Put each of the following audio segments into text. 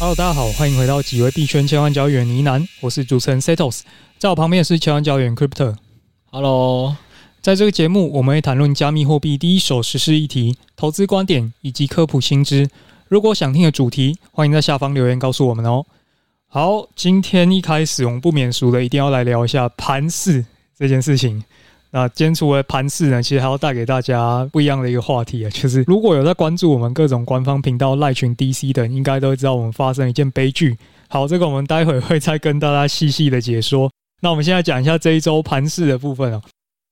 Hello，大家好，欢迎回到几位币圈千万交易员呢喃，我是主持人 Setos，在我旁边是千万交易员 Crypto。Hello，在这个节目，我们会谈论加密货币第一手实施议题、投资观点以及科普新知。如果想听的主题，欢迎在下方留言告诉我们哦。好，今天一开始我们不免俗的，一定要来聊一下盘势这件事情。那今天除了盘市呢，其实还要带给大家不一样的一个话题啊，就是如果有在关注我们各种官方频道赖群 DC 的，应该都知道我们发生一件悲剧。好，这个我们待会会再跟大家细细的解说。那我们现在讲一下这一周盘市的部分啊。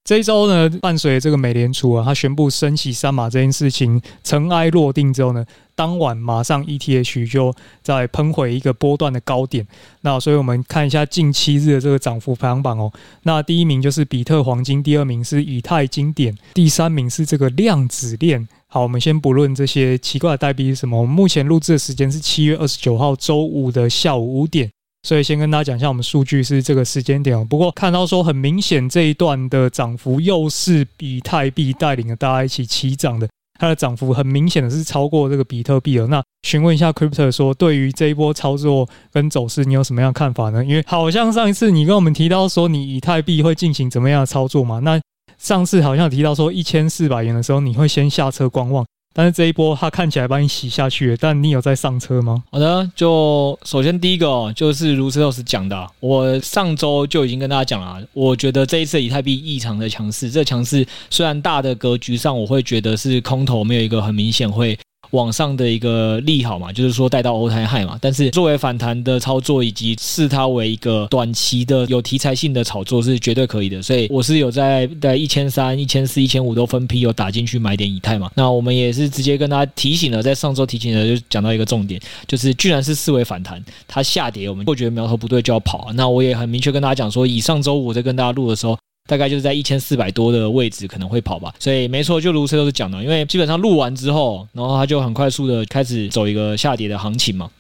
这一周呢，伴随这个美联储啊，它宣布升息三码这件事情尘埃落定之后呢，当晚马上 ETH 就再喷回一个波段的高点。那所以我们看一下近七日的这个涨幅排行榜哦。那第一名就是比特黄金，第二名是以太经典，第三名是这个量子链。好，我们先不论这些奇怪的代币是什么。我们目前录制的时间是七月二十九号周五的下午五点。所以先跟大家讲一下，我们数据是这个时间点哦。不过看到说很明显，这一段的涨幅又是以太币带领着大家一起起涨的，它的涨幅很明显的是超过这个比特币了。那询问一下 Crypto 说，对于这一波操作跟走势，你有什么样看法呢？因为好像上一次你跟我们提到说，你以太币会进行怎么样的操作嘛？那上次好像提到说，一千四百元的时候，你会先下车观望。但是这一波它看起来帮你洗下去了，但你有在上车吗？好的，就首先第一个哦，就是卢斯老师讲的，我上周就已经跟大家讲了，我觉得这一次以太币异常的强势，这强势虽然大的格局上我会觉得是空头，没有一个很明显会。往上的一个利好嘛，就是说带到 All Time High 嘛，但是作为反弹的操作以及视它为一个短期的有题材性的炒作是绝对可以的，所以我是有在在一千三、一千四、一千五都分批有打进去买点以太嘛。那我们也是直接跟大家提醒了，在上周提醒了，就讲到一个重点，就是居然是视为反弹，它下跌我们会觉得苗头不对就要跑。那我也很明确跟大家讲说，以上周五在跟大家录的时候。大概就是在一千四百多的位置可能会跑吧，所以没错，就如车都是讲的，因为基本上录完之后，然后它就很快速的开始走一个下跌的行情嘛。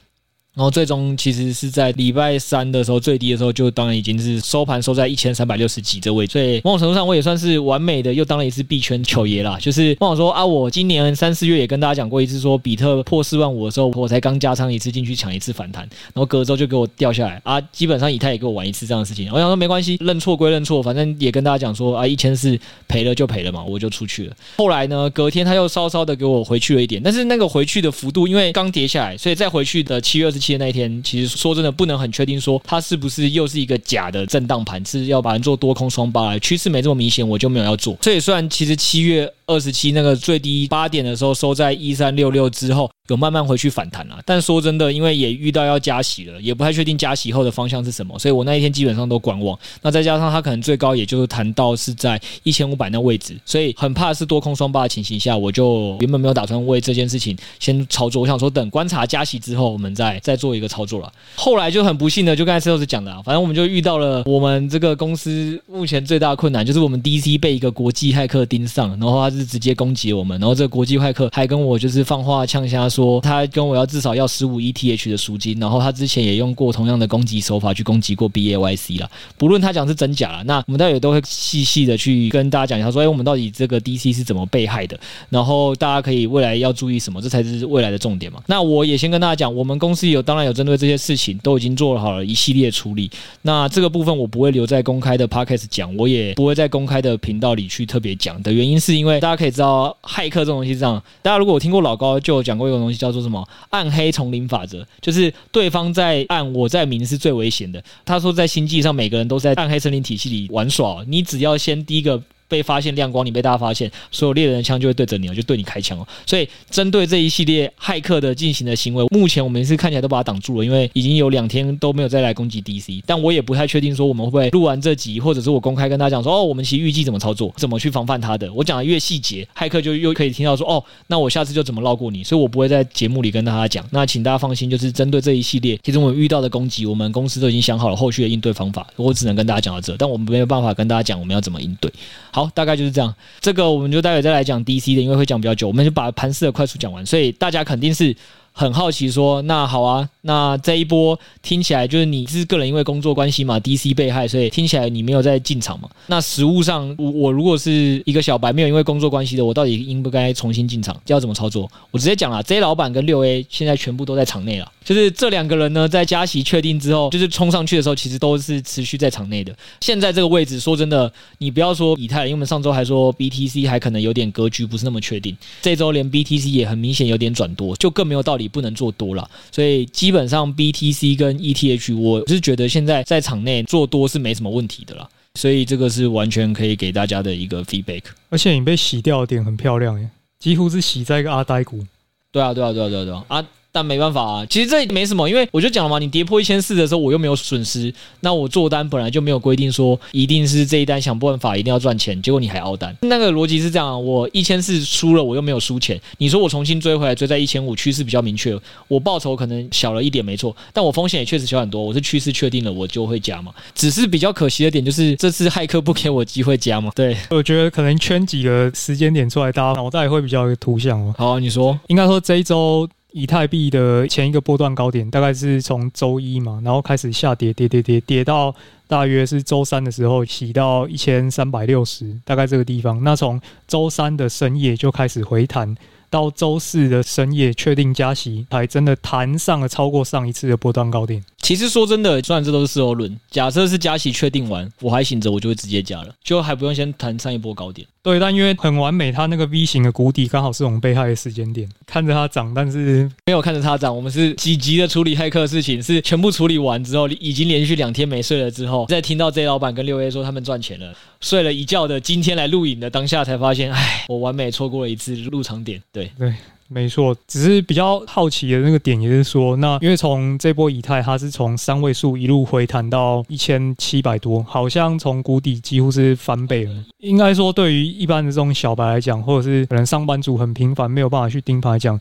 然后最终其实是在礼拜三的时候最低的时候，就当然已经是收盘收在一千三百六十几这位。所以某种程度上，我也算是完美的又当了一次币圈球爷啦。就是我想说啊，我今年三四月也跟大家讲过一次，说比特破四万五的时候，我才刚加仓一次进去抢一次反弹，然后隔周就给我掉下来啊。基本上以太也给我玩一次这样的事情。我想说没关系，认错归认错，反正也跟大家讲说啊，一千四赔了就赔了嘛，我就出去了。后来呢，隔天他又稍稍的给我回去了一点，但是那个回去的幅度，因为刚跌下来，所以再回去的七月二十七的那一天，其实说真的不能很确定说它是不是又是一个假的震荡盘，是要把人做多空双巴来，趋势没这么明显，我就没有要做。所以虽然其实七月二十七那个最低八点的时候收在一三六六之后。有慢慢回去反弹了，但说真的，因为也遇到要加息了，也不太确定加息后的方向是什么，所以我那一天基本上都观望。那再加上它可能最高也就是谈到是在一千五百那位置，所以很怕是多空双八的情形下，我就原本没有打算为这件事情先操作。我想说等观察加息之后，我们再再做一个操作了。后来就很不幸的，就刚才 C 股讲的啊，反正我们就遇到了我们这个公司目前最大的困难，就是我们 DC 被一个国际骇客盯上，然后他是直接攻击我们，然后这个国际骇客还跟我就是放话呛瞎。说他跟我要至少要十五 ETH 的赎金，然后他之前也用过同样的攻击手法去攻击过 BAYC 了。不论他讲是真假了，那我们待会都会细细的去跟大家讲一下，说哎，我们到底这个 DC 是怎么被害的？然后大家可以未来要注意什么？这才是未来的重点嘛。那我也先跟大家讲，我们公司有当然有针对这些事情都已经做好了一系列处理。那这个部分我不会留在公开的 Podcast 讲，我也不会在公开的频道里去特别讲的原因，是因为大家可以知道，骇客这种东西是这样。大家如果有听过老高就有讲过一个东西叫做什么？暗黑丛林法则，就是对方在暗，我在明是最危险的。他说，在星际上，每个人都在暗黑森林体系里玩耍，你只要先第一个。被发现亮光，你被大家发现，所有猎人的枪就会对着你，就对你开枪哦。所以针对这一系列骇客的进行的行为，目前我们是看起来都把它挡住了，因为已经有两天都没有再来攻击 DC。但我也不太确定说我们会录完这集，或者是我公开跟大家讲说，哦，我们其实预计怎么操作，怎么去防范它的。我讲的越细节，骇客就又可以听到说，哦，那我下次就怎么绕过你。所以我不会在节目里跟大家讲。那请大家放心，就是针对这一系列，其实我们遇到的攻击，我们公司都已经想好了后续的应对方法。我只能跟大家讲到这，但我们没有办法跟大家讲我们要怎么应对。好大概就是这样。这个我们就待会再来讲 DC 的，因为会讲比较久，我们就把盘势的快速讲完，所以大家肯定是很好奇说，那好啊，那这一波听起来就是你是个人因为工作关系嘛，DC 被害，所以听起来你没有在进场嘛？那实物上，我我如果是一个小白，没有因为工作关系的，我到底应不该重新进场？要怎么操作？我直接讲了，J 老板跟六 A 现在全部都在场内了。就是这两个人呢，在加息确定之后，就是冲上去的时候，其实都是持续在场内的。现在这个位置，说真的，你不要说以太，因为我们上周还说 BTC 还可能有点格局不是那么确定，这周连 BTC 也很明显有点转多，就更没有道理不能做多了。所以基本上 BTC 跟 ETH，我是觉得现在在场内做多是没什么问题的了。所以这个是完全可以给大家的一个 feedback。而且你被洗掉的点很漂亮耶，几乎是洗在一个阿呆股。对啊，对啊，对啊，对啊，对啊。啊但没办法啊，其实这也没什么，因为我就讲了嘛，你跌破一千四的时候，我又没有损失，那我做单本来就没有规定说一定是这一单想办法一定要赚钱，结果你还熬单，那个逻辑是这样，我一千四输了，我又没有输钱，你说我重新追回来，追在一千五，趋势比较明确，我报酬可能小了一点没错，但我风险也确实小很多，我是趋势确定了，我就会加嘛，只是比较可惜的点就是这次骇客不给我机会加嘛，对，我觉得可能圈几个时间点出来，大家脑袋会比较有图像哦。好啊，你说，应该说这一周。以太币的前一个波段高点大概是从周一嘛，然后开始下跌，跌跌跌，跌到大约是周三的时候洗到一千三百六十，大概这个地方。那从周三的深夜就开始回弹。到周四的深夜确定加息，还真的弹上了超过上一次的波段高点。其实说真的，虽然这都是事后论，假设是加息确定完，我还醒着，我就会直接加了，就还不用先弹上一波高点。对，但因为很完美，它那个 V 型的谷底刚好是我们被害的时间点，看着它涨，但是没有看着它涨。我们是几级的处理骇客的事情，是全部处理完之后，已经连续两天没睡了之后，再听到 Z 老板跟六 A 说他们赚钱了，睡了一觉的，今天来录影的当下才发现，哎，我完美错过了一次入场点。对对。没错，只是比较好奇的那个点，也是说，那因为从这波以太，它是从三位数一路回弹到一千七百多，好像从谷底几乎是翻倍了。应该说，对于一般的这种小白来讲，或者是可能上班族很频繁没有办法去盯盘讲。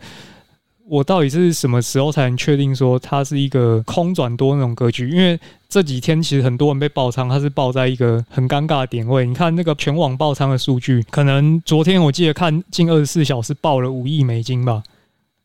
我到底是什么时候才能确定说它是一个空转多那种格局？因为这几天其实很多人被爆仓，它是爆在一个很尴尬的点位。你看那个全网爆仓的数据，可能昨天我记得看近二十四小时爆了五亿美金吧。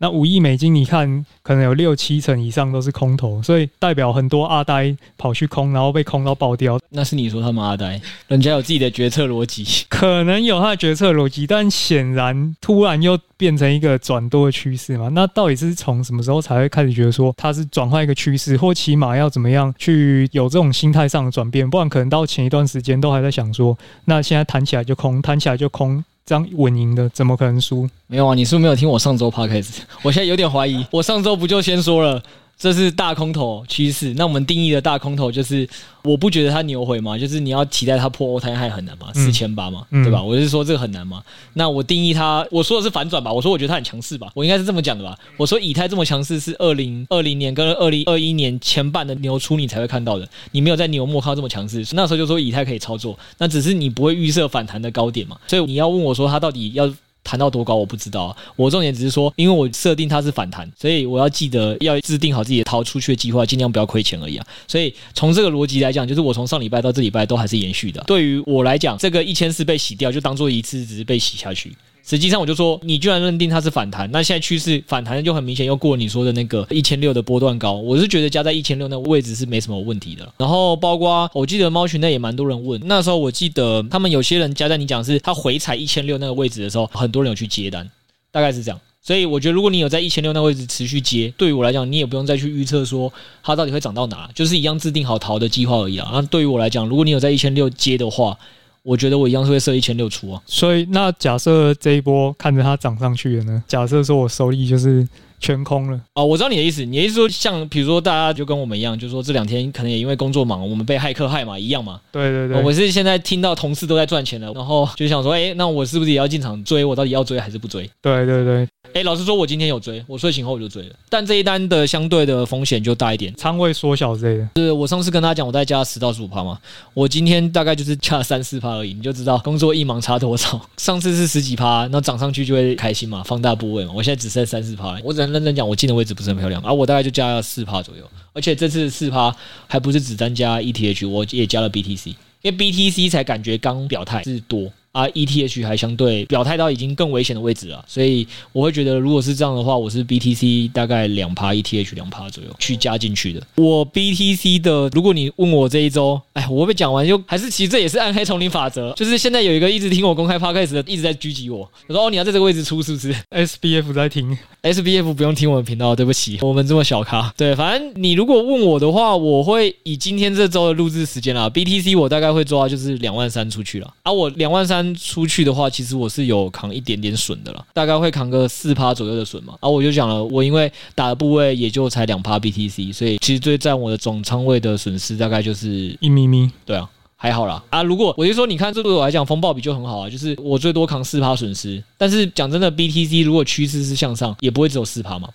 那五亿美金，你看可能有六七成以上都是空头，所以代表很多阿呆跑去空，然后被空到爆掉。那是你说他们阿呆，人家有自己的决策逻辑，可能有他的决策逻辑，但显然突然又变成一个转多的趋势嘛？那到底是从什么时候才会开始觉得说它是转换一个趋势，或起码要怎么样去有这种心态上的转变？不然可能到前一段时间都还在想说，那现在弹起来就空，弹起来就空。这样稳赢的怎么可能输？没有啊，你是不是没有听我上周 p o d c a s 我现在有点怀疑，我上周不就先说了？这是大空头趋势，那我们定义的大空头就是，我不觉得它牛回嘛，就是你要期待它破 all time high 很难嘛，四千八嘛，对吧？我是说这个很难嘛。那我定义它，我说的是反转吧，我说我觉得它很强势吧，我应该是这么讲的吧。我说以太这么强势是二零二零年跟二零二一年前半的牛初你才会看到的，你没有在牛末看到这么强势，那时候就说以太可以操作，那只是你不会预设反弹的高点嘛，所以你要问我说它到底要。弹到多高我不知道，我重点只是说，因为我设定它是反弹，所以我要记得要制定好自己的逃出去的计划，尽量不要亏钱而已啊。所以从这个逻辑来讲，就是我从上礼拜到这礼拜都还是延续的。对于我来讲，这个一千四被洗掉，就当做一次只是被洗下去。实际上，我就说，你居然认定它是反弹，那现在趋势反弹就很明显，又过你说的那个一千六的波段高。我是觉得加在一千六那个位置是没什么问题的。然后，包括我记得猫群内也蛮多人问，那时候我记得他们有些人加在你讲是，他回踩一千六那个位置的时候，很多人有去接单，大概是这样。所以我觉得，如果你有在一千六那个位置持续接，对于我来讲，你也不用再去预测说它到底会涨到哪，就是一样制定好逃的计划而已啊。那对于我来讲，如果你有在一千六接的话，我觉得我一样是会设一千六出啊，所以那假设这一波看着它涨上去了呢？假设说我收益就是。全空了哦，我知道你的意思。你的意思说，像比如说，大家就跟我们一样，就是说这两天可能也因为工作忙，我们被骇客害嘛，一样嘛。对对对，我是现在听到同事都在赚钱了，然后就想说，哎，那我是不是也要进场追？我到底要追还是不追？对对对，哎，老实说，我今天有追，我睡醒后我就追了，但这一单的相对的风险就大一点，仓位缩小之类的。是我上次跟他讲，我在加十到十五趴嘛，我今天大概就是加了三四趴而已，你就知道工作一忙差多少。上次是十几趴，那涨上去就会开心嘛，放大部位嘛。我现在只剩三四趴，我只能认真讲，我进的位置。不是很漂亮，而、啊、我大概就加了四趴左右，而且这次四趴还不是只单加 ETH，我也加了 BTC，因为 BTC 才感觉刚表态是多，啊，ETH 还相对表态到已经更危险的位置了，所以我会觉得，如果是这样的话，我是 BTC 大概两趴，ETH 两趴左右去加进去的。我 BTC 的，如果你问我这一周，哎，我被讲完就还是其实这也是暗黑丛林法则，就是现在有一个一直听我公开 Podcast 的，一直在狙击我，我说哦，你要在这个位置出是不是？SBF 在听，SBF 不用听我们频道，对不起，我们这么小咖。对，反正你如果问我的话，我会以今天这周的录制时间啦，BTC 我大概会抓就是两万三出去了，啊，我两万三。出去的话，其实我是有扛一点点损的了，大概会扛个四趴左右的损嘛。啊，我就讲了，我因为打的部位也就才两趴 BTC，所以其实最占我的总仓位的损失大概就是一咪咪。对啊，还好啦。啊，如果我就说，你看这对我来讲，风暴比就很好啊，就是我最多扛四趴损失。但是讲真的，BTC 如果趋势是向上，也不会只有四趴嘛。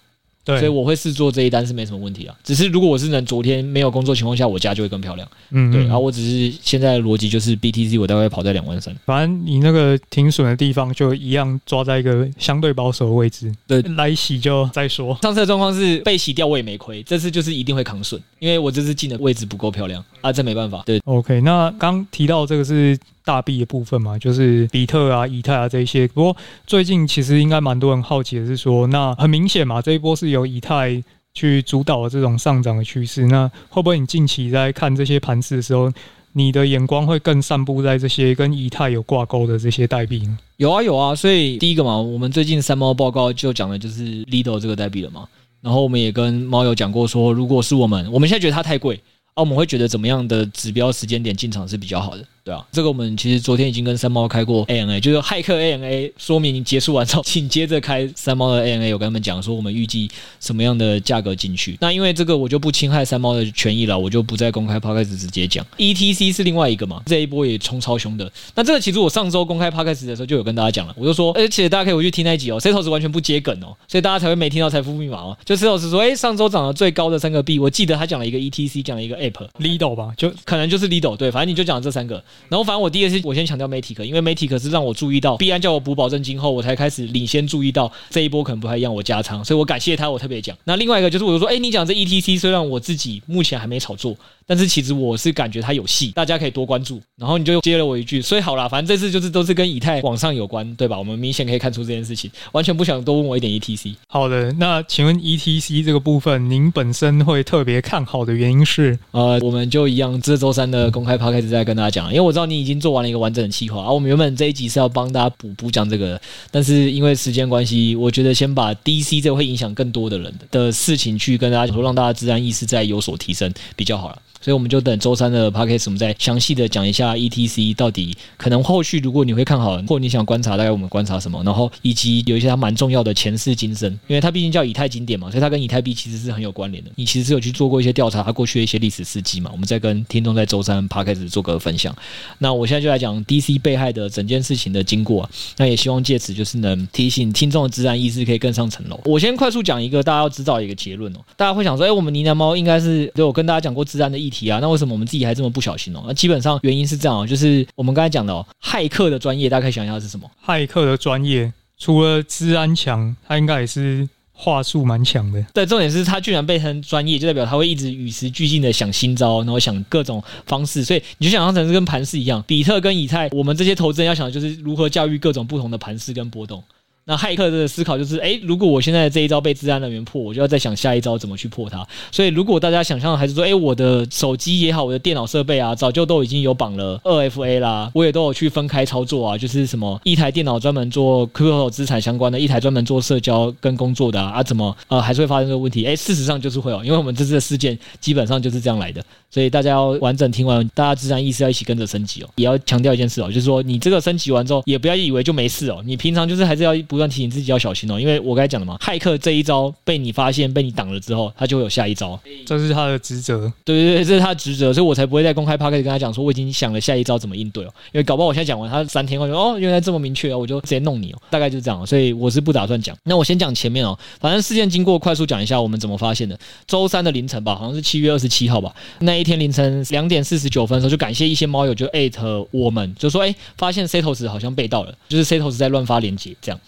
对，所以我会试做这一单是没什么问题啊，只是如果我是能昨天没有工作情况下，我家就会更漂亮。嗯，对，然后我只是现在的逻辑就是 BTC 我大概跑在两万三，反正你那个停损的地方就一样抓在一个相对保守的位置。对，来洗就再说。上次的状况是被洗掉我也没亏，这次就是一定会扛损，因为我这次进的位置不够漂亮啊，这没办法。对，OK，那刚提到这个是。大币的部分嘛，就是比特啊、以太啊这一些。不过最近其实应该蛮多人好奇的是说，那很明显嘛，这一波是由以太去主导的这种上涨的趋势。那会不会你近期在看这些盘势的时候，你的眼光会更散布在这些跟以太有挂钩的这些代币呢？有啊有啊，所以第一个嘛，我们最近三猫报告就讲的就是 Lido 这个代币了嘛。然后我们也跟猫友讲过说，如果是我们，我们现在觉得它太贵，啊，我们会觉得怎么样的指标时间点进场是比较好的。对啊，这个我们其实昨天已经跟三猫开过 ANA，就是骇客 ANA 说明结束完之后，请接着开三猫的 ANA。我跟他们讲说，我们预计什么样的价格进去。那因为这个我就不侵害三猫的权益了，我就不再公开 Podcast 直接讲。ETC 是另外一个嘛，这一波也冲超凶的。那这个其实我上周公开 Podcast 的时候就有跟大家讲了，我就说，而且大家可以回去听那一集哦，Setos 完全不接梗哦，所以大家才会没听到财富密码哦。就 Setos 说，哎，上周涨得最高的三个币，我记得他讲了一个 ETC，讲了一个 App，Lido 吧，就可能就是 Lido，对，反正你就讲这三个。然后反正我第一个是。我先强调 Matic，因为 Matic 是让我注意到币安叫我补保证金后，我才开始领先注意到这一波可能不太一样，我加仓，所以我感谢他，我特别讲。那另外一个就是，我就说，哎，你讲这 ETC 虽然我自己目前还没炒作。但是其实我是感觉它有戏，大家可以多关注。然后你就接了我一句，所以好啦，反正这次就是都是跟以太往上有关，对吧？我们明显可以看出这件事情，完全不想多问我一点 ETC。好的，那请问 ETC 这个部分，您本身会特别看好的原因是？呃，我们就一样，这周三的公开趴开始再跟大家讲，因为我知道你已经做完了一个完整的计划。而、啊、我们原本这一集是要帮大家补补讲这个，但是因为时间关系，我觉得先把 DC 这会影响更多的人的事情去跟大家说，让大家自然意识再有所提升比较好了。所以我们就等周三的 podcast 我们再详细的讲一下 ETC 到底可能后续如果你会看好，或你想观察，大概我们观察什么，然后以及有一些它蛮重要的前世今生，因为它毕竟叫以太经典嘛，所以它跟以太币其实是很有关联的。你其实是有去做过一些调查，它过去的一些历史事迹嘛，我们再跟听众在周三 podcast 做个分享。那我现在就来讲 DC 被害的整件事情的经过啊，那也希望借此就是能提醒听众的自然意识可以更上层楼。我先快速讲一个大家要知道一个结论哦，大家会想说，哎，我们呢喃猫应该是对我跟大家讲过自然的议题啊，那为什么我们自己还这么不小心哦？那基本上原因是这样哦，就是我们刚才讲的哦，骇客的专业，大家可以想一下是什么？骇客的专业除了治安强，他应该也是话术蛮强的。对，重点是他居然被称专业，就代表他会一直与时俱进的想新招，然后想各种方式。所以你就想象成是跟盘势一样，比特跟以太，我们这些投资人要想的就是如何驾驭各种不同的盘势跟波动。那骇客的思考就是，诶，如果我现在这一招被治安人员破，我就要再想下一招怎么去破它。所以，如果大家想象还是说，诶，我的手机也好，我的电脑设备啊，早就都已经有绑了二 FA 啦，我也都有去分开操作啊，就是什么一台电脑专门做 crypto 资产相关的，一台专门做社交跟工作的啊，啊怎么呃还是会发生这个问题？诶，事实上就是会有，因为我们这次的事件基本上就是这样来的。所以大家要完整听完，大家自然意识要一起跟着升级哦。也要强调一件事哦，就是说你这个升级完之后，也不要以为就没事哦，你平常就是还是要不断提醒自己要小心哦。因为我刚才讲的嘛，骇客这一招被你发现、被你挡了之后，他就会有下一招，这是他的职责。对对对，这是他的职责，所以我才不会在公开 podcast 跟他讲说我已经想了下一招怎么应对哦。因为搞不好我现在讲完，他三天后就哦，原来这么明确哦，我就直接弄你哦，大概就是这样。所以我是不打算讲。那我先讲前面哦，反正事件经过快速讲一下，我们怎么发现的。周三的凌晨吧，好像是七月二十七号吧，那一天凌晨两点四十九分的时候，就感谢一些猫友就艾特我们，就说哎，发现 Setos 好像被盗了，就是 Setos 在乱发链接这样。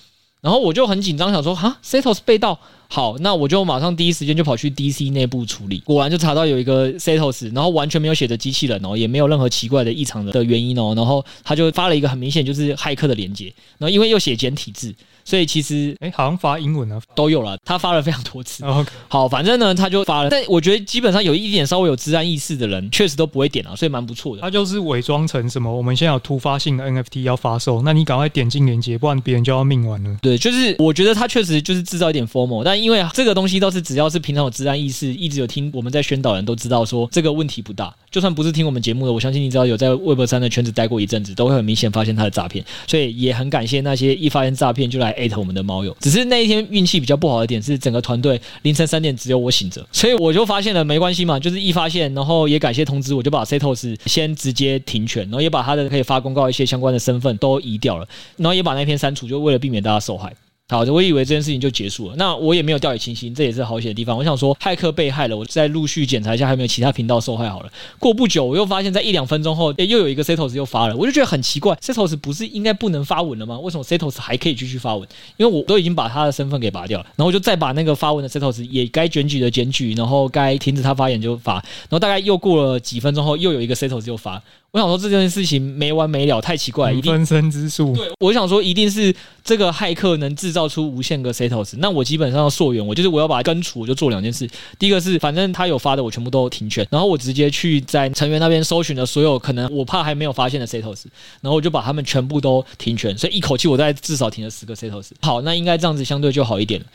然后我就很紧张，想说哈，Setos 被盗好，那我就马上第一时间就跑去 DC 内部处理，果然就查到有一个 Setos，然后完全没有写着机器人哦，也没有任何奇怪的异常的的原因哦，然后他就发了一个很明显就是骇客的连接，然后因为又写简体字。所以其实，哎，好像发英文啊，都有了。他发了非常多次。OK，好，反正呢，他就发了。但我觉得基本上有一点稍微有治安意识的人，确实都不会点啊，所以蛮不错的。他就是伪装成什么，我们现在有突发性的 NFT 要发售，那你赶快点进链接，不然别人就要命完了。对，就是我觉得他确实就是制造一点 FOMO，但因为这个东西倒是只要是平常有治安意识，一直有听我们在宣导人都知道说这个问题不大。就算不是听我们节目的，我相信你只要有在 Web 三的圈子待过一阵子，都会很明显发现他的诈骗。所以也很感谢那些一发现诈骗就来艾特我们的猫友。只是那一天运气比较不好的点是，整个团队凌晨三点只有我醒着，所以我就发现了没关系嘛，就是一发现，然后也感谢通知，我就把 Setos 先直接停权，然后也把他的可以发公告一些相关的身份都移掉了，然后也把那篇删除，就为了避免大家受害。好的，我以为这件事情就结束了。那我也没有掉以轻心，这也是好险的地方。我想说，骇客被害了，我再陆续检查一下，还有没有其他频道受害好了。过不久，我又发现，在一两分钟后，诶，又有一个 Setos 又发了，我就觉得很奇怪，Setos 不是应该不能发文了吗？为什么 Setos 还可以继续发文？因为我都已经把他的身份给拔掉了，然后就再把那个发文的 Setos 也该检举的检举，然后该停止他发言就发，然后大概又过了几分钟后，又有一个 Setos 又发。我想说这件事情没完没了，太奇怪，一定分身之术。对，我想说一定是这个骇客能制造出无限个 Setos，那我基本上要溯源，我就是我要把它根除，我就做两件事。第一个是，反正他有发的，我全部都停权，然后我直接去在成员那边搜寻了所有可能我怕还没有发现的 Setos，然后我就把他们全部都停权，所以一口气我大概至少停了十个 Setos。好，那应该这样子相对就好一点了。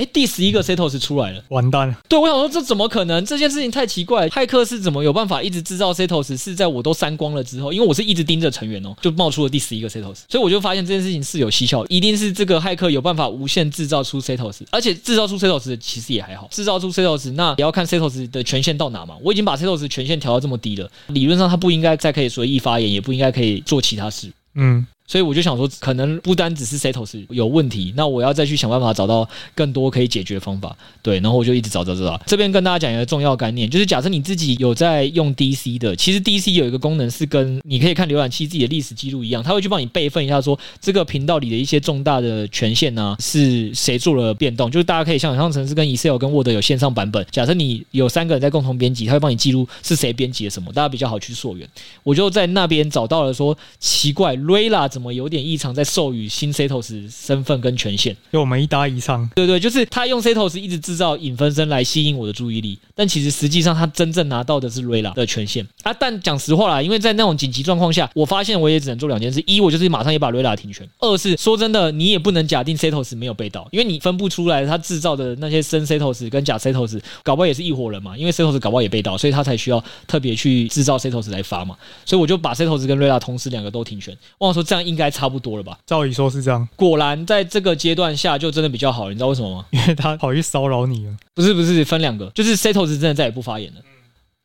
哎，第十一个 Setos 出来了，完蛋了！对，我想说这怎么可能？这件事情太奇怪，骇客是怎么有办法一直制造 Setos？是在我都删光了之后，因为我是一直盯着成员哦，就冒出了第十一个 Setos，所以我就发现这件事情是有蹊跷，一定是这个骇客有办法无限制造出 Setos，而且制造出 Setos 其实也还好，制造出 Setos 那也要看 Setos 的权限到哪嘛。我已经把 Setos 权限调到这么低了，理论上他不应该再可以随意发言，也不应该可以做其他事。嗯。所以我就想说，可能不单只是 Setos 有问题，那我要再去想办法找到更多可以解决的方法。对，然后我就一直找找找找。这边跟大家讲一个重要概念，就是假设你自己有在用 DC 的，其实 DC 有一个功能是跟你可以看浏览器自己的历史记录一样，它会去帮你备份一下，说这个频道里的一些重大的权限呢、啊、是谁做了变动，就是大家可以想象成是跟 Excel 跟 Word 有线上版本。假设你有三个人在共同编辑，他会帮你记录是谁编辑了什么，大家比较好去溯源。我就在那边找到了说，奇怪，Rayla 怎么有点异常？在授予新 Setos 身份跟权限，就我们一搭一唱。对对，就是他用 Setos 一直制造影分身来吸引我的注意力，但其实实际上他真正拿到的是 Rayla 的权限啊。但讲实话啦，因为在那种紧急状况下，我发现我也只能做两件事：一，我就是马上也把 Rayla 停权；二是说真的，你也不能假定 Setos 没有被盗，因为你分不出来他制造的那些真 Setos 跟假 Setos，搞不好也是一伙人嘛。因为 Setos 搞不好也被盗，所以他才需要特别去制造 Setos 来发嘛。所以我就把 Setos 跟 Rayla 同时两个都停权。忘了说这样应该差不多了吧？照理说是这样。果然，在这个阶段下就真的比较好，你知道为什么吗？因为他跑去骚扰你了。不是不是，分两个，就是 Setos 真的再也不发言了，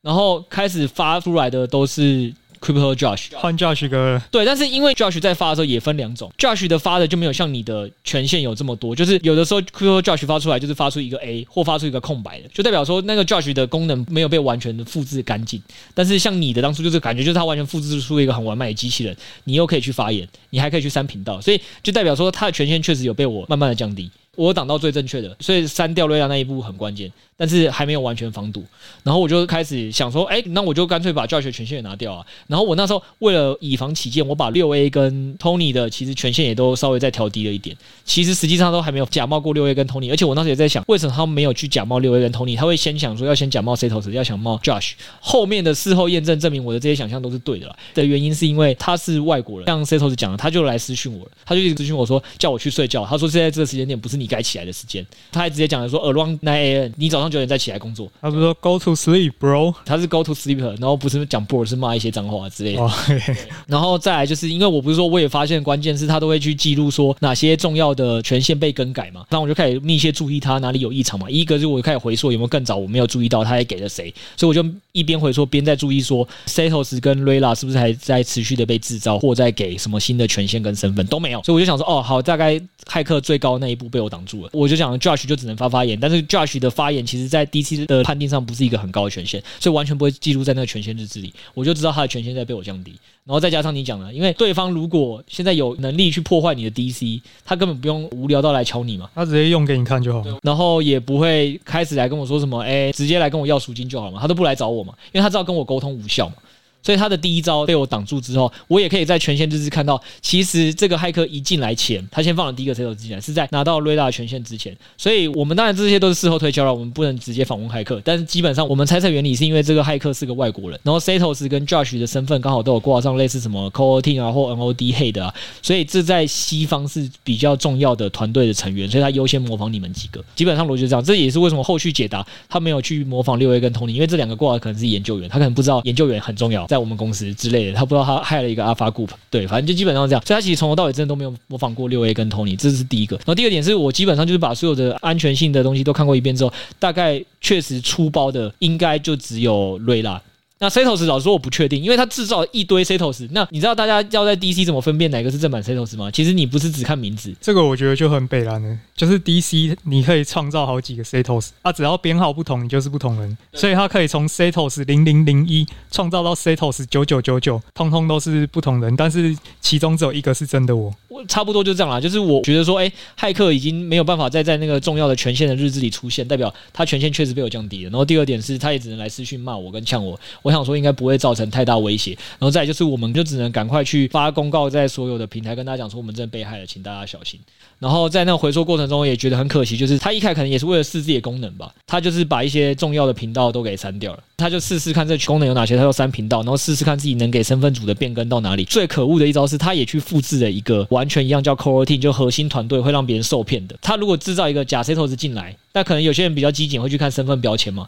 然后开始发出来的都是。Crypto Josh 换 Josh 哥，对，但是因为 Josh 在发的时候也分两种，Josh 的发的就没有像你的权限有这么多，就是有的时候 Crypto Josh 发出来就是发出一个 A 或发出一个空白的，就代表说那个 Josh 的功能没有被完全的复制干净。但是像你的当初就是感觉就是他完全复制出一个很完美的机器人，你又可以去发言，你还可以去删频道，所以就代表说他的权限确实有被我慢慢的降低。我挡到最正确的，所以删掉瑞亚那一步很关键，但是还没有完全防堵。然后我就开始想说，哎，那我就干脆把 Josh 的权限也拿掉啊。然后我那时候为了以防起见，我把六 A 跟 Tony 的其实权限也都稍微再调低了一点。其实实际上都还没有假冒过六 A 跟 Tony，而且我那时候也在想，为什么他们没有去假冒六 A 跟 Tony？他会先想说要先假冒 Setos，要想冒 Josh。后面的事后验证证明我的这些想象都是对的啦。的原因是因为他是外国人，像 Setos 讲的，他就来私讯我了，他就一直私讯我说叫我去睡觉。他说现在这个时间点不是你该起来的时间。他还直接讲了说，around nine a.m. 你早上九点再起来工作。他不是说 go to sleep, bro？他是 go to sleep，然后不是讲 bro，是骂一些脏话之类的。Oh, okay. 然后再来就是因为我不是说我也发现关键是他都会去记录说哪些重要的权限被更改嘛，然后我就开始密切注意他哪里有异常嘛。一个是我开始回溯有没有更早我没有注意到他还给了谁，所以我就一边回溯边在注意说 Setos 跟 Rayla 是不是还在持续的被制造或在给什么新的权限跟身份都没有，所以我就想说哦好，大概骇客最高那一步被我挡挡住了。我就讲 Josh 就只能发发言，但是 Josh 的发言其实在 DC 的判定上不是一个很高的权限，所以完全不会记录在那个权限日志里。我就知道他的权限在被我降低。然后再加上你讲了，因为对方如果现在有能力去破坏你的 DC，他根本不用无聊到来敲你嘛，他直接用给你看就好了。然后也不会开始来跟我说什么，哎，直接来跟我要赎金就好了嘛，他都不来找我嘛，因为他知道跟我沟通无效嘛。所以他的第一招被我挡住之后，我也可以在权限日志看到，其实这个骇客一进来前，他先放了第一个 Setos 进来，是在拿到瑞拉的权限之前。所以我们当然这些都是事后推敲了，我们不能直接访问骇客。但是基本上我们猜测原理是因为这个骇客是个外国人，然后 Setos 跟 Josh 的身份刚好都有挂上类似什么 Coating 啊或 NOD Head 啊，所以这在西方是比较重要的团队的成员，所以他优先模仿你们几个。基本上逻辑是这样，这也是为什么后续解答他没有去模仿六 A 跟 Tony，因为这两个挂的可能是研究员，他可能不知道研究员很重要，在我们公司之类的。他不知道他害了一个 Alpha Group，对，反正就基本上这样。所以他其实从头到尾真的都没有模仿过六 A 跟 Tony，这是第一个。然后第二点是我基本上就是把所有的安全性的东西都看过一遍之后，大概确实出包的应该就只有瑞拉。那 Setos 老实说我不确定，因为他制造一堆 Setos。那你知道大家要在 DC 怎么分辨哪个是正版 Setos 吗？其实你不是只看名字，这个我觉得就很北烂了。就是 DC 你可以创造好几个 Setos，啊，只要编号不同，你就是不同人。所以他可以从 Setos 零零零一创造到 Setos 九九九九，通通都是不同人，但是其中只有一个是真的我。差不多就这样啦，就是我觉得说，哎、骇客已经没有办法再在那个重要的权限的日志里出现，代表他权限确实被我降低了。然后第二点是，他也只能来私讯骂我跟呛我。我想说应该不会造成太大威胁，然后再就是，我们就只能赶快去发公告，在所有的平台跟大家讲说，我们真的被害了，请大家小心。然后在那个回收过程中，也觉得很可惜，就是他一开可能也是为了试自己的功能吧，他就是把一些重要的频道都给删掉了，他就试试看这功能有哪些，他就删频道，然后试试看自己能给身份组的变更到哪里。最可恶的一招是，他也去复制了一个完完全一样叫 Coroutine，就核心团队会让别人受骗的。他如果制造一个假 Setos 进来，那可能有些人比较机警，会去看身份标签嘛。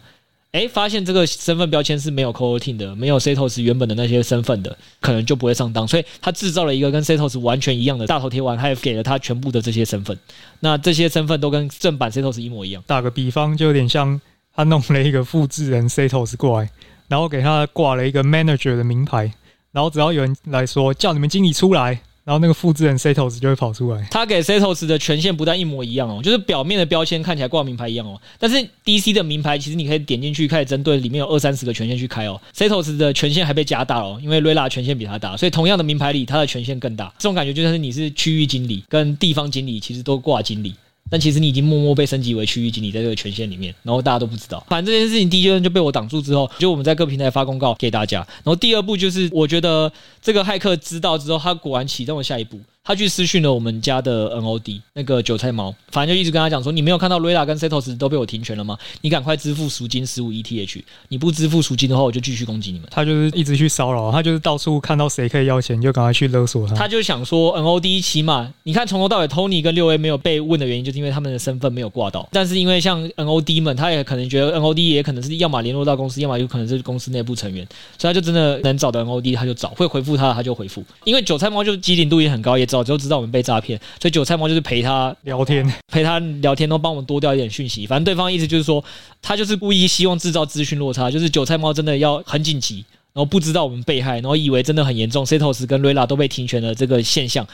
哎，发现这个身份标签是没有 Coroutine 的，没有 Setos 原本的那些身份的，可能就不会上当。所以他制造了一个跟 Setos 完全一样的大头贴完，他也给了他全部的这些身份。那这些身份都跟正版 Setos 一模一样。打个比方，就有点像他弄了一个复制人 Setos 过来，然后给他挂了一个 Manager 的名牌，然后只要有人来说叫你们经理出来。然后那个复制人 Setos 就会跑出来。他给 Setos 的权限不但一模一样哦，就是表面的标签看起来挂名牌一样哦，但是 DC 的名牌其实你可以点进去开始针对里面有二三十个权限去开哦。Setos 的权限还被加大哦，因为瑞拉权限比他大，所以同样的名牌里，他的权限更大。这种感觉就像是你是区域经理跟地方经理，其实都挂经理。但其实你已经默默被升级为区域经理，在这个权限里面，然后大家都不知道。反正这件事情第一阶段就被我挡住之后，就我们在各平台发公告给大家。然后第二步就是，我觉得这个骇客知道之后，他果然启动了下一步。他去私讯了我们家的 NOD 那个韭菜猫，反正就一直跟他讲说：“你没有看到 Rea 跟 Setos 都被我停权了吗？你赶快支付赎金十五 ETH，你不支付赎金的话，我就继续攻击你们。”他就是一直去骚扰，他就是到处看到谁可以要钱，就赶快去勒索他。他就想说，NOD 起码你看从头到尾，Tony 跟六 A 没有被问的原因，就是因为他们的身份没有挂到。但是因为像 NOD 们，他也可能觉得 NOD 也可能是要么联络到公司，要么有可能是公司内部成员，所以他就真的能找到 NOD，他就找，会回复他，他就回复。因为韭菜猫就机灵度也很高，也早就知道我们被诈。骗，所以韭菜猫就是陪他聊天，陪他聊天，都帮我们多掉一点讯息。反正对方意思就是说，他就是故意希望制造资讯落差，就是韭菜猫真的要很紧急，然后不知道我们被害，然后以为真的很严重，Setos 跟 Rela 都被停权了这个现象，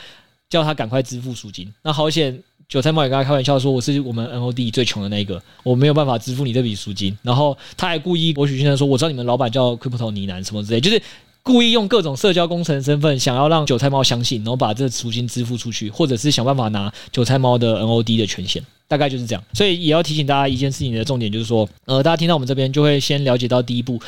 叫他赶快支付赎金。那好险，韭菜猫也跟他开玩笑说，我是我们 NOD 最穷的那一个，我没有办法支付你这笔赎金。然后他还故意博取信任说，我知道你们老板叫 Crypto 呢喃什么之类，就是。故意用各种社交工程身份，想要让韭菜猫相信，然后把这赎金支付出去，或者是想办法拿韭菜猫的 NOD 的权限，大概就是这样。所以也要提醒大家一件事情的重点，就是说，呃，大家听到我们这边就会先了解到第一步。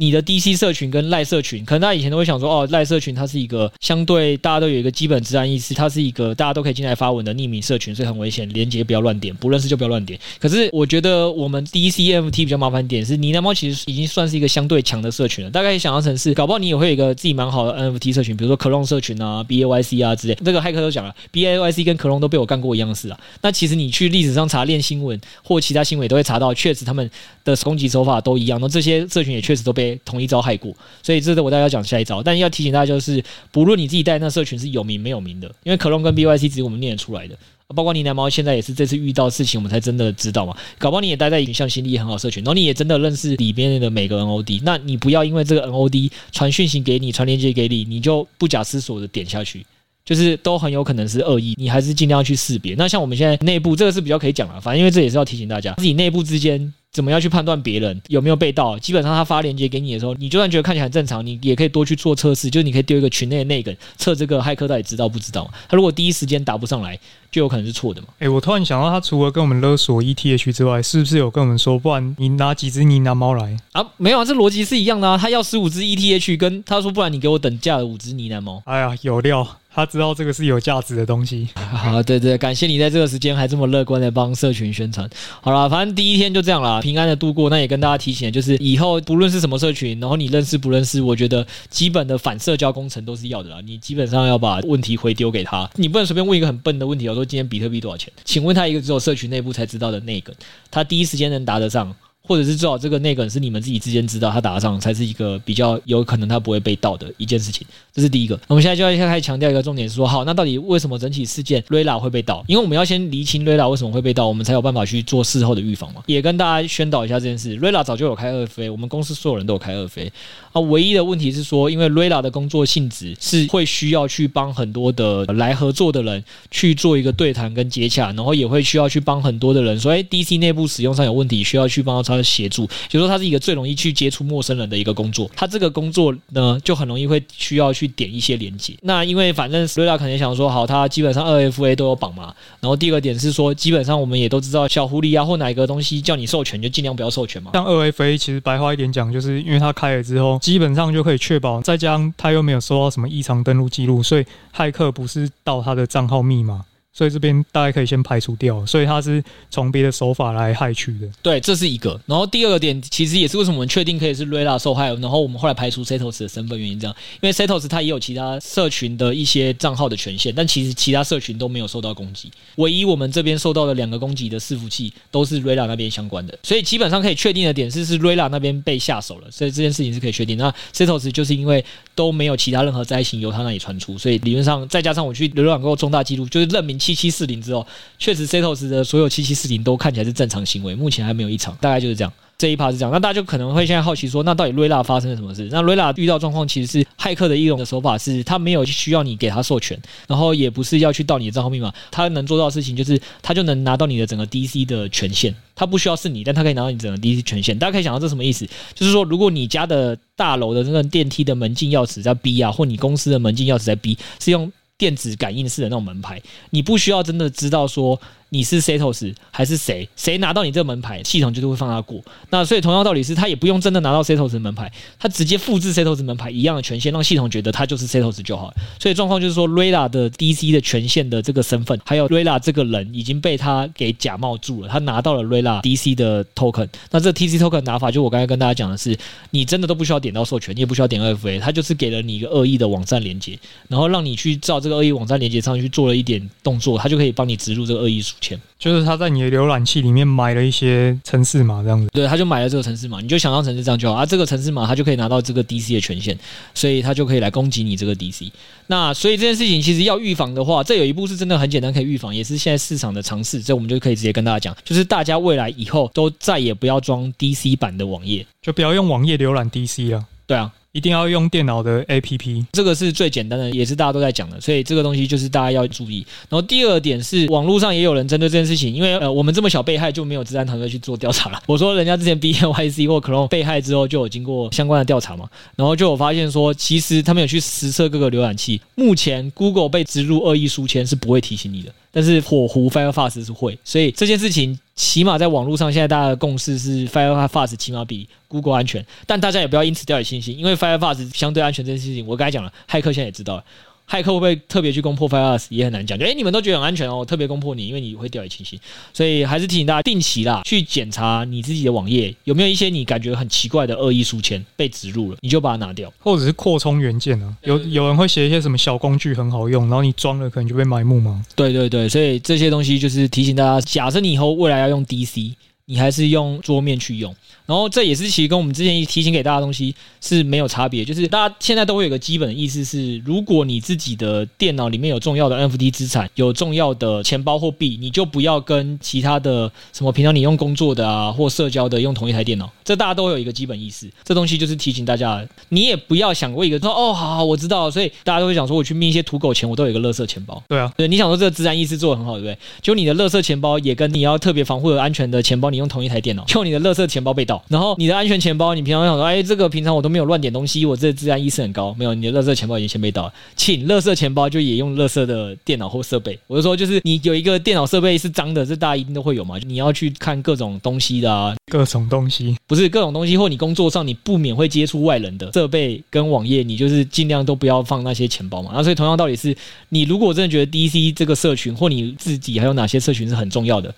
你的 DC 社群跟赖社群，可能大家以前都会想说，哦，赖社群它是一个相对大家都有一个基本治安意识，它是一个大家都可以进来发文的匿名社群，所以很危险，连接不要乱点，不认识就不要乱点。可是我觉得我们 DC NFT 比较麻烦点是，呢喃猫其实已经算是一个相对强的社群了。大概想象成是，搞不好你也会有一个自己蛮好的 NFT 社群，比如说 c l o n 社群啊、BAYC 啊之类。这个骇客都讲了，BAYC 跟 c l o n 都被我干过一样的事啊。那其实你去历史上查链新闻或其他新闻都会查到，确实他们的攻击手法都一样。那这些社群也确实都被同一招害过。所以这个我大概要讲下一招，但要提醒大家就是，不论你自己带那社群是有名没有名的，因为可隆跟 BYC 只是我们念得出来的，包括呢喃猫现在也是这次遇到事情我们才真的知道嘛，搞不好你也待在影像心力很好社群，然后你也真的认识里面的每个 NOD，那你不要因为这个 NOD 传讯息给你传链接给你，你就不假思索的点下去。就是都很有可能是恶意，你还是尽量去识别。那像我们现在内部这个是比较可以讲了，反正因为这也是要提醒大家，自己内部之间。怎么样去判断别人有没有被盗？基本上他发链接给你的时候，你就算觉得看起来很正常，你也可以多去做测试。就是你可以丢一个群内的内梗，测这个骇客到底知道不知道。他如果第一时间答不上来，就有可能是错的嘛。诶，我突然想到，他除了跟我们勒索 ETH 之外，是不是有跟我们说，不然你拿几只呢喃猫来啊？没有啊，这逻辑是一样的啊。他要十五只 ETH，跟他说，不然你给我等价的五只呢喃猫。哎呀，有料。他知道这个是有价值的东西。好，对对，感谢你在这个时间还这么乐观的帮社群宣传。好了，反正第一天就这样平安的度过。那也跟大家提醒，就是以后不论是什么社群，然后你认识不认识，我觉得基本的反社交工程都是要的啦。你基本上要把问题回丢给他，你不能随便问一个很笨的问题，我说今天比特币多少钱？请问他一个只有社群内部才知道的那个，他第一时间能答得上。或者是最好这个内梗是你们自己之间知道，他打得上才是一个比较有可能他不会被盗的一件事情，这是第一个。我们现在就要开始强调一个重点，说好，那到底为什么整体事件 r 拉 a 会被盗？因为我们要先厘清 r 拉 a 为什么会被盗，我们才有办法去做事后的预防嘛。也跟大家宣导一下这件事 r 拉 a 早就有开二飞，我们公司所有人都有开二飞啊。唯一的问题是说，因为 Rayla 的工作性质是会需要去帮很多的来合作的人去做一个对谈跟接洽，然后也会需要去帮很多的人说，哎，DC 内部使用上有问题，需要去帮他协助。就说它是一个最容易去接触陌生人的一个工作，它这个工作呢就很容易会需要去点一些连接。那因为反正 Rayla 可能想说，好，它基本上二 FA 都有绑嘛。然后第二个点是说，基本上我们也都知道，小狐狸啊或哪个东西叫你授权，就尽量不要授权嘛。像二 FA，其实白话一点讲，就是因为它开了之后，基本上就可以确保，再加上他又没有收到什么异常登录记录，所以骇客不是盗他的账号密码。所以这边大概可以先排除掉，所以他是从别的手法来害取的。对，这是一个。然后第二个点，其实也是为什么我们确定可以是 Rayla 受害，然后我们后来排除 Setos 的身份原因这样，因为 Setos 他也有其他社群的一些账号的权限，但其实其他社群都没有受到攻击，唯一我们这边受到的两个攻击的伺服器都是 Rayla 那边相关的，所以基本上可以确定的点是是 Rayla 那边被下手了，所以这件事情是可以确定。那 Setos 就是因为都没有其他任何灾情由他那里传出，所以理论上再加上我去浏览过重大记录，就是认明七七四零之后。确实，Setos 的所有七七四零都看起来是正常行为，目前还没有异常，大概就是这样。这一趴是这样，那大家就可能会现在好奇说，那到底 Rayla 发生了什么事？那 Rayla 遇到状况其实是骇客的一种的手法是，他没有需要你给他授权，然后也不是要去盗你的账号密码，他能做到的事情就是，他就能拿到你的整个 DC 的权限，他不需要是你，但他可以拿到你整个 DC 权限。大家可以想到这什么意思？就是说，如果你家的大楼的那个电梯的门禁钥匙在 B 啊，或你公司的门禁钥匙在 B，是用电子感应式的那种门牌，你不需要真的知道说。你是 Setos 还是谁？谁拿到你这个门牌，系统就是会放他过。那所以同样道理是，他也不用真的拿到 Setos 的门牌，他直接复制 Setos 门牌一样的权限，让系统觉得他就是 Setos 就好了。所以状况就是说，Rayla 的 DC 的权限的这个身份，还有 Rayla 这个人已经被他给假冒住了，他拿到了 Rayla DC 的 token。那这 TC token 拿法，就我刚才跟大家讲的是，你真的都不需要点到授权，你也不需要点 FA，他就是给了你一个恶意的网站连接，然后让你去照这个恶意网站连接上去做了一点动作，他就可以帮你植入这个恶意书签。就是他在你的浏览器里面买了一些城市码，这样子。对，他就买了这个城市码，你就想象城市这样就好啊。这个城市码他就可以拿到这个 DC 的权限，所以他就可以来攻击你这个 DC。那所以这件事情其实要预防的话，这有一步是真的很简单可以预防，也是现在市场的尝试。这我们就可以直接跟大家讲，就是大家未来以后都再也不要装 DC 版的网页，就不要用网页浏览 DC 了。对啊。一定要用电脑的 APP，这个是最简单的，也是大家都在讲的，所以这个东西就是大家要注意。然后第二点是，网络上也有人针对这件事情，因为呃我们这么小被害就没有资安团队去做调查了。我说人家之前 BNYC 或 Clone 被害之后就有经过相关的调查嘛，然后就有发现说，其实他们有去实测各个浏览器，目前 Google 被植入恶意书签是不会提醒你的。但是火狐 Firefox 是会，所以这件事情起码在网络上，现在大家的共识是 Firefox 起码比 Google 安全，但大家也不要因此掉以轻心，因为 Firefox 相对安全这件事情，我刚才讲了，骇客现在也知道了。骇客会不会特别去攻破 Firefox 也很难讲。哎，你们都觉得很安全哦，特别攻破你，因为你会掉以轻心。所以还是提醒大家定期啦，去检查你自己的网页有没有一些你感觉很奇怪的恶意书签被植入了，你就把它拿掉，或者是扩充元件啊。有有人会写一些什么小工具很好用，然后你装了可能就被埋没吗？对对对，所以这些东西就是提醒大家，假设你以后未来要用 DC。你还是用桌面去用，然后这也是其实跟我们之前提醒给大家的东西是没有差别，就是大家现在都会有个基本的意思是，如果你自己的电脑里面有重要的 NFT 资产，有重要的钱包货币，你就不要跟其他的什么平常你用工作的啊或社交的用同一台电脑。这大家都会有一个基本意识。这东西就是提醒大家，你也不要想过一个说哦，好好，我知道。所以大家都会想说，我去密一些土狗钱，我都有一个乐色钱包。对啊，对，你想说这个自然意识做的很好，对不对？就你的乐色钱包也跟你要特别防护的安全的钱包，你用同一台电脑，就你的乐色钱包被盗，然后你的安全钱包，你平常想说，哎，这个平常我都没有乱点东西，我这个资安意识很高，没有，你的垃圾钱包已经先被盗了，请垃圾钱包就也用垃圾的电脑或设备。我就说，就是你有一个电脑设备是脏的，这大家一定都会有嘛，你要去看各种东西的啊，各种东西，不是各种东西，或你工作上你不免会接触外人的设备跟网页，你就是尽量都不要放那些钱包嘛。那所以同样道理是，你如果真的觉得 DC 这个社群或你自己还有哪些社群是很重要的。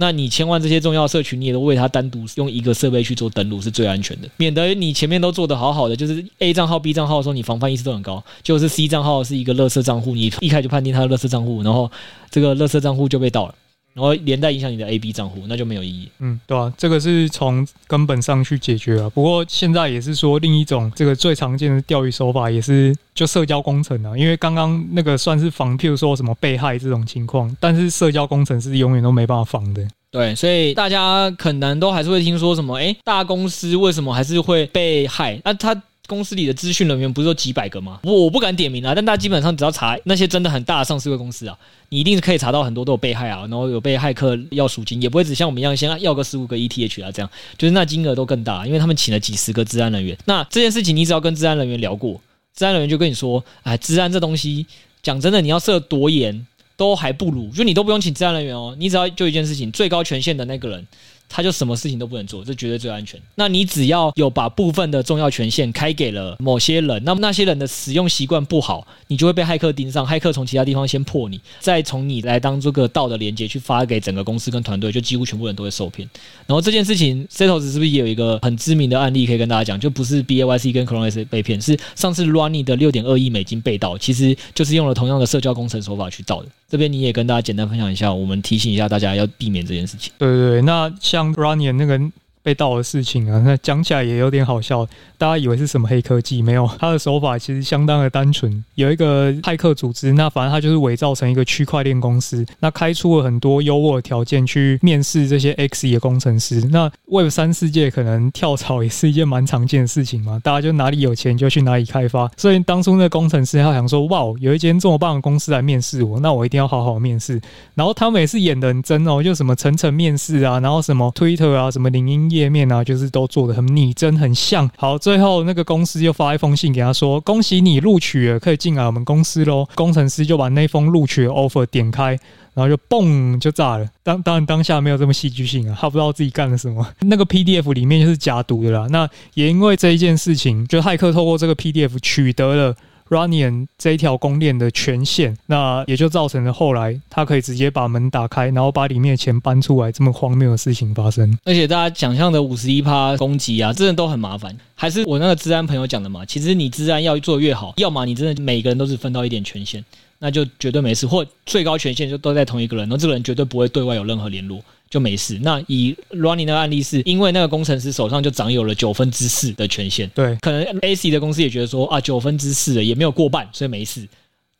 那你千万这些重要社群，你也都为它单独用一个设备去做登录是最安全的，免得你前面都做得好好的，就是 A 账号、B 账号的时候，你防范意识都很高，就是 C 账号是一个垃圾账户，你一开始就判定它是垃圾账户，然后这个垃圾账户就被盗了。然后连带影响你的 A、B 账户，那就没有意义。嗯，对啊，这个是从根本上去解决啊。不过现在也是说另一种这个最常见的钓鱼手法，也是就社交工程啊。因为刚刚那个算是防，譬如说什么被害这种情况，但是社交工程是永远都没办法防的。对，所以大家可能都还是会听说什么，诶，大公司为什么还是会被害？那他。公司里的资讯人员不是说几百个吗？我我不敢点名啊，但大家基本上只要查那些真的很大的上市公司啊，你一定是可以查到很多都有被害啊，然后有被害客要赎金，也不会只像我们一样先要个十五个 ETH 啊，这样就是那金额都更大，因为他们请了几十个治安人员。那这件事情你只要跟治安人员聊过，治安人员就跟你说，哎，治安这东西讲真的，你要设多严都还不如，就你都不用请治安人员哦，你只要就一件事情，最高权限的那个人。他就什么事情都不能做，这绝对最安全。那你只要有把部分的重要权限开给了某些人，那么那些人的使用习惯不好，你就会被骇客盯上。骇客从其他地方先破你，再从你来当这个盗的连接去发给整个公司跟团队，就几乎全部人都会受骗。然后这件事情，Setos 是不是也有一个很知名的案例可以跟大家讲？就不是 BAYC 跟 CloneX 被骗，是上次 Runny 的六点二亿美金被盗，其实就是用了同样的社交工程手法去盗的。这边你也跟大家简单分享一下，我们提醒一下大家要避免这件事情。对对对，那像让 Ronnie 那个。被盗的事情啊，那讲起来也有点好笑。大家以为是什么黑科技？没有，他的手法其实相当的单纯。有一个骇客组织，那反正他就是伪造成一个区块链公司，那开出了很多优渥的条件去面试这些 X 的工程师。那 Web 三世界可能跳槽也是一件蛮常见的事情嘛，大家就哪里有钱就去哪里开发。所以当初那个工程师他想说，哇，有一间这么棒的公司来面试我，那我一定要好好面试。然后他们也是演得很真哦，就什么层层面试啊，然后什么 Twitter 啊，什么领英页面啊，就是都做的很拟真，很像。好，最后那个公司又发一封信给他说：“恭喜你录取了，可以进来我们公司喽。”工程师就把那封录取的 offer 点开，然后就嘣就炸了。当当然当下没有这么戏剧性啊，他不知道自己干了什么。那个 PDF 里面就是假读的啦。那也因为这一件事情，就骇客透过这个 PDF 取得了。Runion 这一条公链的权限，那也就造成了后来他可以直接把门打开，然后把里面的钱搬出来，这么荒谬的事情发生。而且大家想象的五十一趴攻击啊，真的都很麻烦。还是我那个资安朋友讲的嘛，其实你资安要做越好，要么你真的每个人都是分到一点权限，那就绝对没事；或最高权限就都在同一个人，然后这个人绝对不会对外有任何联络。就没事。那以 Running 的案例是，因为那个工程师手上就掌有了九分之四的权限。对，可能 AC 的公司也觉得说啊，九分之四也没有过半，所以没事。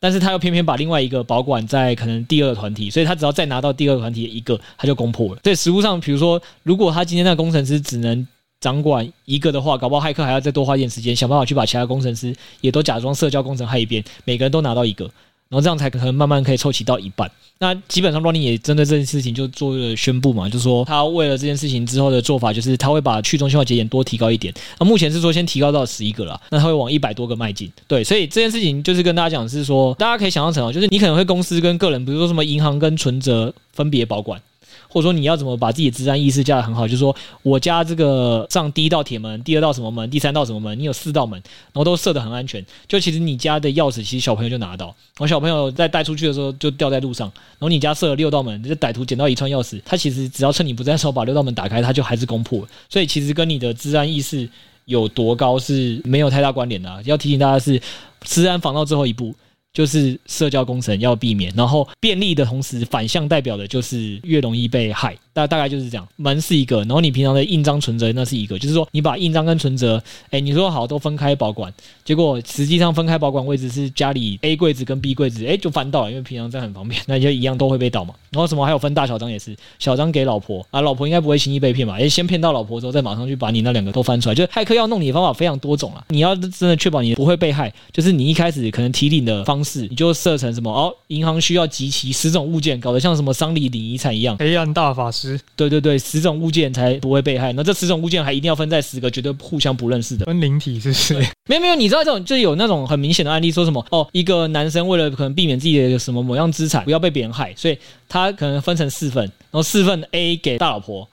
但是他又偏偏把另外一个保管在可能第二个团体，所以他只要再拿到第二个团体的一个，他就攻破了。所以实物上，比如说，如果他今天那个工程师只能掌管一个的话，搞不好骇客还要再多花一点时间，想办法去把其他工程师也都假装社交工程害一遍，每个人都拿到一个。然后这样才可能慢慢可以凑齐到一半。那基本上 r o n n i e 也针对这件事情就做了宣布嘛，就是说他为了这件事情之后的做法，就是他会把去中心化节点多提高一点。那目前是说先提高到十一个了，那他会往一百多个迈进。对，所以这件事情就是跟大家讲是说，大家可以想象成哦，就是你可能会公司跟个人，比如说什么银行跟存折分别保管。或者说你要怎么把自己的治安意识架得很好？就是说我家这个上第一道铁门，第二道什么门，第三道什么门？你有四道门，然后都设得很安全。就其实你家的钥匙，其实小朋友就拿到。我小朋友在带出去的时候就掉在路上，然后你家设了六道门，这歹徒捡到一串钥匙，他其实只要趁你不在的时候把六道门打开，他就还是攻破。所以其实跟你的治安意识有多高是没有太大关联的。要提醒大家是，治安防到最后一步。就是社交工程要避免，然后便利的同时反向代表的就是越容易被害。大大概就是这样。门是一个，然后你平常的印章存折那是一个，就是说你把印章跟存折，哎，你说好都分开保管，结果实际上分开保管位置是家里 A 柜子跟 B 柜子，哎，就翻到了，因为平常这样很方便，那就一样都会被盗嘛。然后什么还有分大小张也是，小张给老婆啊，老婆应该不会轻易被骗吧？哎，先骗到老婆之后，再马上去把你那两个都翻出来，就是骇客要弄你的方法非常多种啊。你要真的确保你不会被害，就是你一开始可能提领的方式，你就设成什么哦，银行需要集齐十种物件，搞得像什么丧礼领遗产一样。黑暗大法师，对对对，十种物件才不会被害。那这十种物件还一定要分在十个绝对互相不认识的分灵体，是不是？没有没有，你知道这种就有那种很明显的案例，说什么哦，一个男生为了可能避免自己的什么某样资产不要被别人害，所以他可能分成四份，然后四份 A 给大老婆。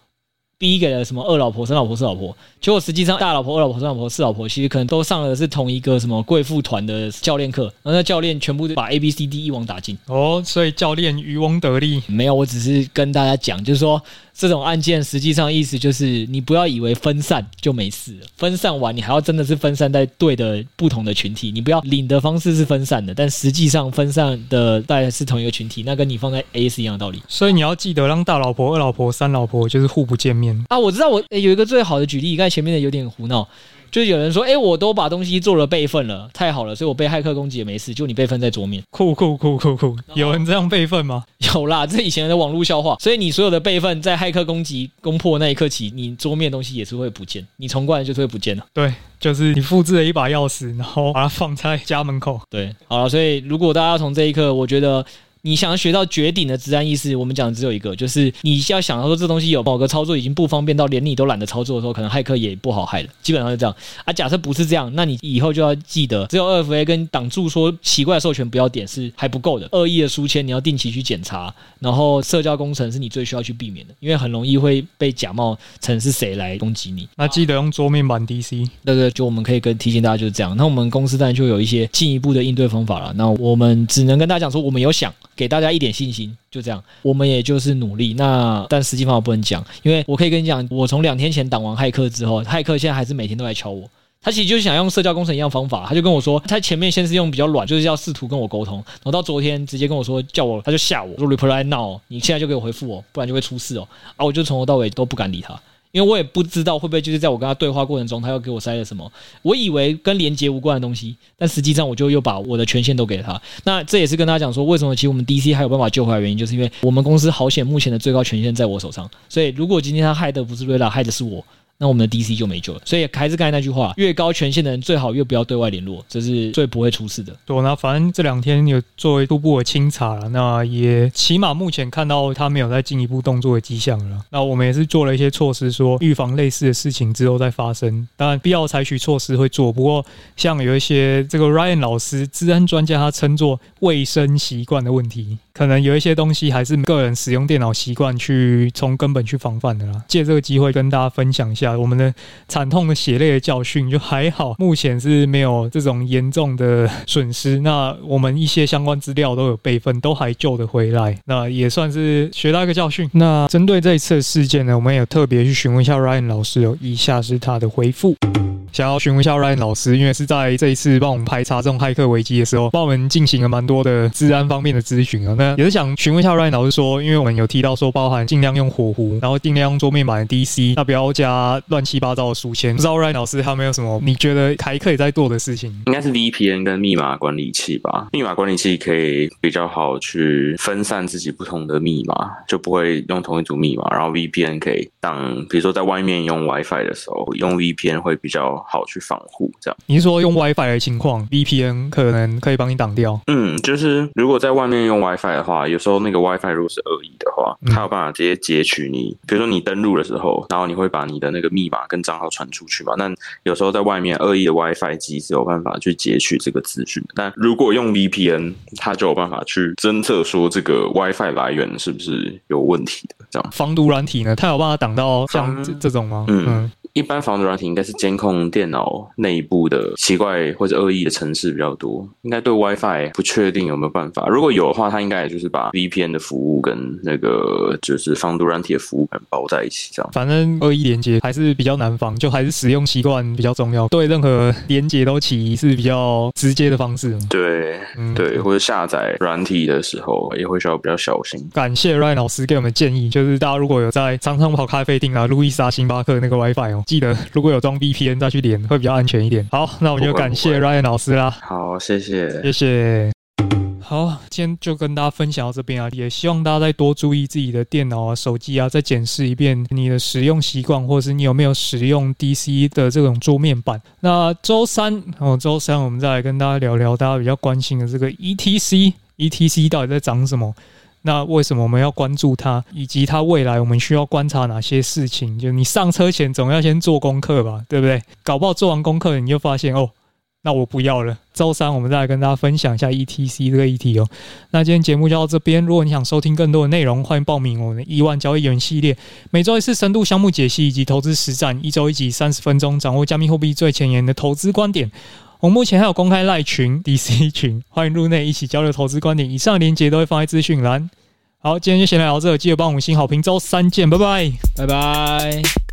B 给了什么二老婆、三老婆、四老婆，结果实际上大老婆、二老婆、三老婆、四老婆其实可能都上了是同一个什么贵妇团的教练课，然后那教练全部都把 A、B、C、D 一网打尽。哦，所以教练渔翁得利？没有，我只是跟大家讲，就是说。这种案件实际上意思就是，你不要以为分散就没事了，分散完你还要真的是分散在对的不同的群体，你不要领的方式是分散的，但实际上分散的大概是同一个群体，那跟你放在 A 是一样的道理。所以你要记得让大老婆、二老婆、三老婆就是互不见面啊！我知道我诶有一个最好的举例，刚才前面的有点胡闹。就是有人说，哎、欸，我都把东西做了备份了，太好了，所以我被骇客攻击也没事。就你备份在桌面，酷酷酷酷酷，有人这样备份吗？有啦，这以前的网络笑话。所以你所有的备份在骇客攻击攻破那一刻起，你桌面东西也是会不见，你重灌就是会不见了。对，就是你复制了一把钥匙，然后把它放在家门口。对，好了，所以如果大家从这一刻，我觉得。你想要学到绝顶的资安意识，我们讲的只有一个，就是你要想到说这东西有某个操作已经不方便到连你都懒得操作的时候，可能骇客也不好骇了。基本上是这样啊。假设不是这样，那你以后就要记得，只有二 FA 跟挡住说奇怪授权不要点是还不够的。恶意的书签你要定期去检查，然后社交工程是你最需要去避免的，因为很容易会被假冒成是谁来攻击你。那记得用桌面版 DC。对对，就我们可以跟提醒大家就是这样。那我们公司当然就有一些进一步的应对方法了。那我们只能跟大家讲说，我们有想。给大家一点信心，就这样，我们也就是努力。那但实际方法不能讲，因为我可以跟你讲，我从两天前挡完骇客之后，骇客现在还是每天都来敲我。他其实就是想用社交工程一样方法，他就跟我说，他前面先是用比较软，就是要试图跟我沟通，然后到昨天直接跟我说叫我，他就吓我说 reply now，你现在就给我回复我，不然就会出事哦。啊，我就从头到尾都不敢理他。因为我也不知道会不会就是在我跟他对话过程中，他又给我塞了什么。我以为跟连接无关的东西，但实际上我就又把我的权限都给了他。那这也是跟他讲说，为什么其实我们 DC 还有办法救回来原因，就是因为我们公司好险，目前的最高权限在我手上。所以如果今天他害的不是瑞拉，害的是我。那我们的 DC 就没救了，所以还是刚才那句话，越高权限的人最好越不要对外联络，这是最不会出事的。对，那反正这两天有作为初步的清查了，那也起码目前看到他没有再进一步动作的迹象了。那我们也是做了一些措施，说预防类似的事情之后再发生。当然，必要采取措施会做，不过像有一些这个 Ryan 老师，治安专家，他称作卫生习惯的问题。可能有一些东西还是个人使用电脑习惯去从根本去防范的啦。借这个机会跟大家分享一下我们的惨痛的血泪的教训，就还好，目前是没有这种严重的损失。那我们一些相关资料都有备份，都还救得回来，那也算是学到一个教训。那针对这一次的事件呢，我们也特别去询问一下 Ryan 老师哦，以下是他的回复。想要询问一下 Ryan 老师，因为是在这一次帮我们排查这种骇客危机的时候，帮我们进行了蛮多的治安方面的咨询啊。那也是想询问一下 Ryan 老师说，因为我们有提到说，包含尽量用火狐，然后尽量用桌面版的 DC，那不要加乱七八糟的书签。不知道 Ryan 老师他有没有什么你觉得还可以再做的事情？应该是 VPN 跟密码管理器吧。密码管理器可以比较好去分散自己不同的密码，就不会用同一组密码。然后 VPN 可以当，比如说在外面用 WiFi 的时候，用 VPN 会比较好去防护。这样，你是说用 WiFi 的情况，VPN 可能可以帮你挡掉？嗯，就是如果在外面用 WiFi 的话，有时候那个 WiFi 如果是恶意的话，它有办法直接截取你，比如说你登录的时候，然后你会把你的那个密码跟账号传出去嘛？那有时候在外面恶意的 WiFi 机是有办法去截取这个资讯，但如果用 VPN，它就有办法去侦测说这个 WiFi 来源是不是有问题的。这样，防毒软体呢？它有办法挡到像这这种吗？嗯。嗯一般防毒软体应该是监控电脑内部的奇怪或者恶意的程式比较多，应该对 WiFi 不确定有没有办法。如果有的话，它应该也就是把 VPN 的服务跟那个就是防毒软体的服务包在一起这样。反正恶意连接还是比较难防，就还是使用习惯比较重要。对任何连接都起疑是比较直接的方式。对，嗯、对，或者下载软体的时候也会需要比较小心。感谢 Ryan 老师给我们建议，就是大家如果有在常常跑咖啡厅啊、路易莎、星巴克那个 WiFi 哦，记得如果有装 VPN 再去连，会比较安全一点。好，那我们就感谢 Ryan 老师啦。好，谢谢，谢谢。好，今天就跟大家分享到这边啊，也希望大家再多注意自己的电脑啊、手机啊，再检视一遍你的使用习惯，或者是你有没有使用 DC 的这种桌面板。那周三哦，周三我们再来跟大家聊聊大家比较关心的这个 ETC，ETC 到底在长什么？那为什么我们要关注它？以及它未来我们需要观察哪些事情？就你上车前总要先做功课吧，对不对？搞不好做完功课你就发现哦。那我不要了。周三我们再来跟大家分享一下 ETC 这个议题哦。那今天节目就到这边。如果你想收听更多的内容，欢迎报名我们的亿万交易员系列，每周一次深度项目解析以及投资实战，一周一集三十分钟，掌握加密货币最前沿的投资观点。我们目前还有公开赖群 DC 群，欢迎入内一起交流投资观点。以上连结都会放在资讯栏。好，今天就先聊到这，记得帮我们五星好评。周三见，拜拜，拜拜。